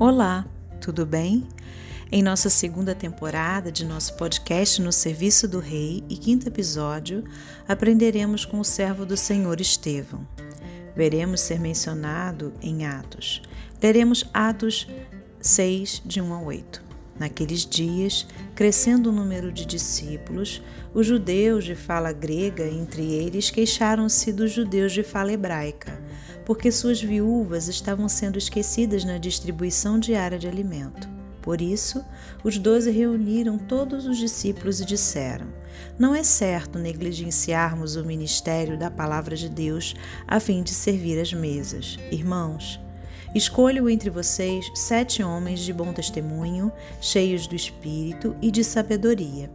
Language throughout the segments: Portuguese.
Olá, tudo bem? Em nossa segunda temporada de nosso podcast No Serviço do Rei e quinto episódio, aprenderemos com o servo do Senhor Estevão. Veremos ser mencionado em Atos. Leremos Atos 6, de 1 a 8. Naqueles dias, crescendo o número de discípulos, os judeus de fala grega entre eles queixaram-se dos judeus de fala hebraica porque suas viúvas estavam sendo esquecidas na distribuição diária de alimento. Por isso, os doze reuniram todos os discípulos e disseram: Não é certo negligenciarmos o ministério da palavra de Deus a fim de servir as mesas. Irmãos, escolho entre vocês sete homens de bom testemunho, cheios do espírito e de sabedoria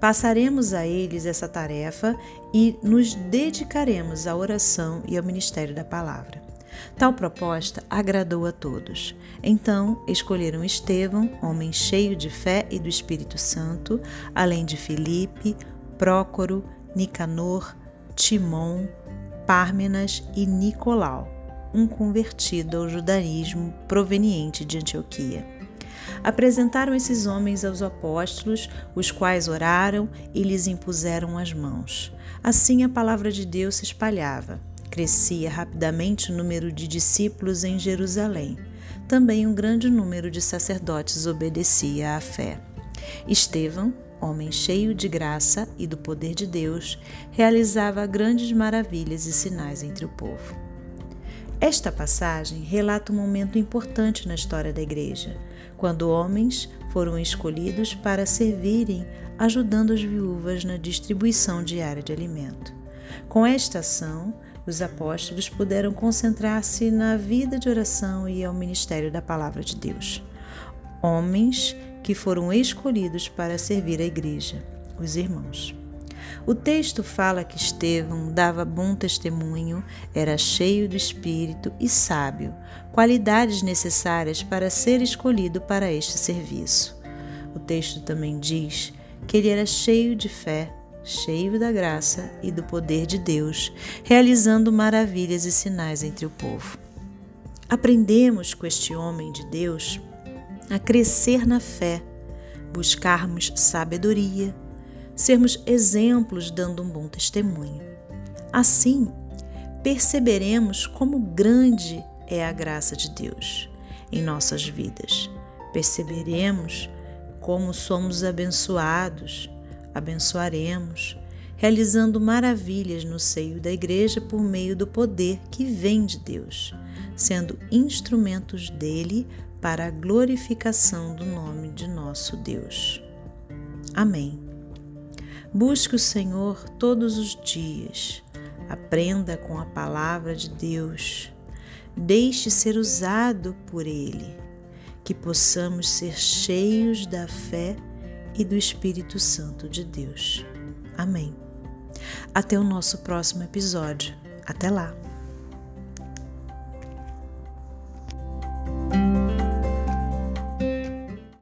Passaremos a eles essa tarefa e nos dedicaremos à oração e ao ministério da palavra. Tal proposta agradou a todos. Então escolheram Estevão, homem cheio de fé e do Espírito Santo, além de Filipe, Prócoro, Nicanor, Timon, Pármenas e Nicolau, um convertido ao judaísmo proveniente de Antioquia. Apresentaram esses homens aos apóstolos, os quais oraram e lhes impuseram as mãos. Assim a palavra de Deus se espalhava. Crescia rapidamente o número de discípulos em Jerusalém. Também um grande número de sacerdotes obedecia à fé. Estevão, homem cheio de graça e do poder de Deus, realizava grandes maravilhas e sinais entre o povo. Esta passagem relata um momento importante na história da Igreja, quando homens foram escolhidos para servirem ajudando as viúvas na distribuição diária de alimento. Com esta ação, os apóstolos puderam concentrar-se na vida de oração e ao ministério da Palavra de Deus. Homens que foram escolhidos para servir a Igreja, os irmãos. O texto fala que Estevão dava bom testemunho, era cheio do espírito e sábio, qualidades necessárias para ser escolhido para este serviço. O texto também diz que ele era cheio de fé, cheio da graça e do poder de Deus, realizando maravilhas e sinais entre o povo. Aprendemos com este homem de Deus a crescer na fé, buscarmos sabedoria, sermos exemplos dando um bom testemunho. Assim, perceberemos como grande é a graça de Deus em nossas vidas. Perceberemos como somos abençoados, abençoaremos, realizando maravilhas no seio da igreja por meio do poder que vem de Deus, sendo instrumentos dele para a glorificação do nome de nosso Deus. Amém. Busque o Senhor todos os dias. Aprenda com a palavra de Deus. Deixe ser usado por Ele. Que possamos ser cheios da fé e do Espírito Santo de Deus. Amém. Até o nosso próximo episódio. Até lá!